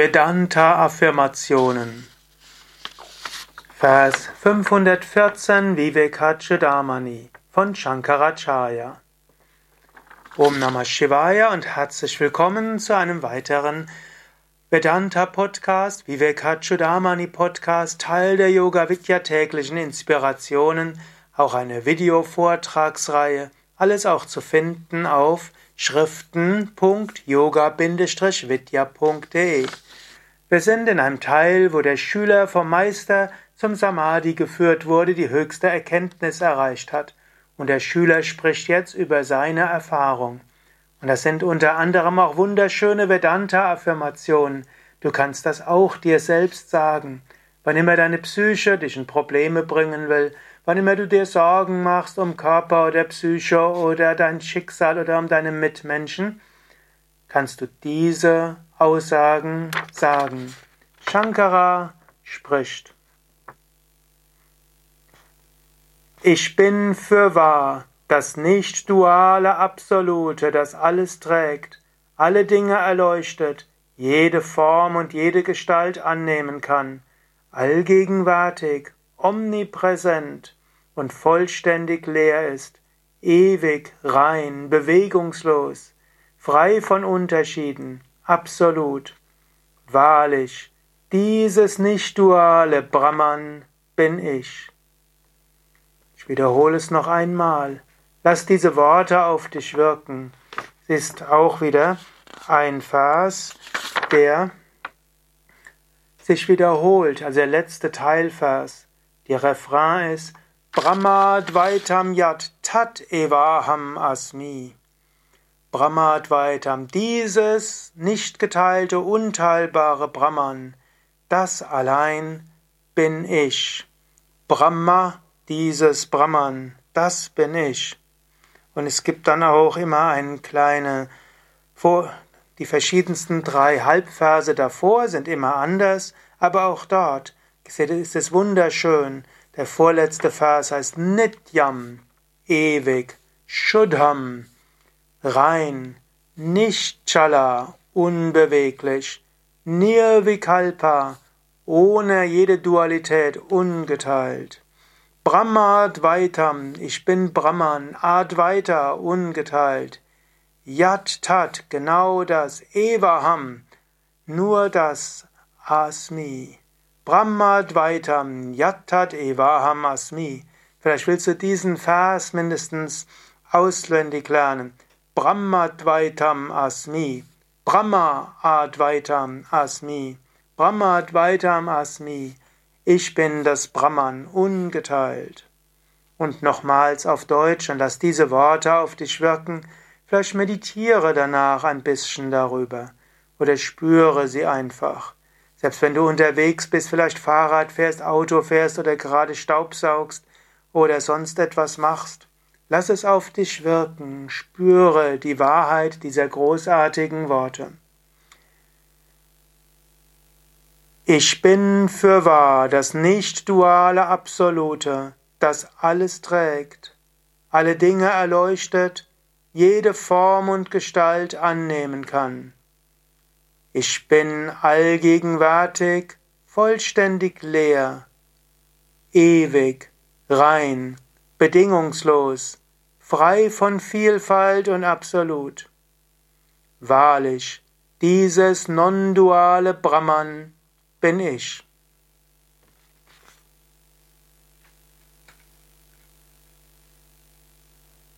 Vedanta-Affirmationen. Vers 514 Vivekachudamani von Shankaracharya. Om Namah Shivaya und herzlich willkommen zu einem weiteren Vedanta Podcast, Vivekachudamani Podcast, Teil der Yoga Vidya täglichen Inspirationen, auch eine Videovortragsreihe, alles auch zu finden auf schriften.yoga-vidya.de. Wir sind in einem Teil, wo der Schüler vom Meister zum Samadhi geführt wurde, die höchste Erkenntnis erreicht hat. Und der Schüler spricht jetzt über seine Erfahrung. Und das sind unter anderem auch wunderschöne Vedanta-Affirmationen. Du kannst das auch dir selbst sagen. Wann immer deine Psyche dich in Probleme bringen will, Wann immer du dir Sorgen machst um Körper oder Psyche oder dein Schicksal oder um deine Mitmenschen, kannst du diese Aussagen sagen. Shankara spricht. Ich bin für wahr, das nicht-duale Absolute, das alles trägt, alle Dinge erleuchtet, jede Form und jede Gestalt annehmen kann, allgegenwärtig omnipräsent und vollständig leer ist, ewig, rein, bewegungslos, frei von Unterschieden, absolut. Wahrlich, dieses nicht-duale Brahman bin ich. Ich wiederhole es noch einmal. Lass diese Worte auf dich wirken. Es ist auch wieder ein Vers, der sich wiederholt, also der letzte Teilvers. Der Refrain ist Brahmadvaitam yat tat evaham asmi. Brahmadvaitam, dieses nicht geteilte, unteilbare Brahman, das allein bin ich. Brahma, dieses Brahman, das bin ich. Und es gibt dann auch immer eine kleine, die verschiedensten drei Halbverse davor sind immer anders, aber auch dort ist es wunderschön. Der vorletzte Vers heißt Nityam, ewig, Shuddham, rein, Nischala, unbeweglich, Nirvikalpa, ohne jede Dualität, ungeteilt. Brahmadvaitam, ich bin Brahman, Advaita, ungeteilt. Yat Tat, genau das, Evaham, nur das Asmi. Brahmadvaitam Yattat Evaham Asmi. Vielleicht willst du diesen Vers mindestens auswendig lernen. Brahmadvaitam Asmi. Brahma Advaitam Asmi. Brahmadvaitam Asmi. Ich bin das Brahman ungeteilt. Und nochmals auf Deutsch und lass diese Worte auf dich wirken. Vielleicht meditiere danach ein bisschen darüber oder spüre sie einfach. Selbst wenn du unterwegs bist, vielleicht Fahrrad fährst, Auto fährst oder gerade Staubsaugst oder sonst etwas machst, lass es auf dich wirken, spüre die Wahrheit dieser großartigen Worte. Ich bin für wahr das nicht-duale Absolute, das alles trägt, alle Dinge erleuchtet, jede Form und Gestalt annehmen kann. Ich bin allgegenwärtig, vollständig leer, ewig, rein, bedingungslos, frei von Vielfalt und absolut. Wahrlich, dieses non-duale Brahman bin ich.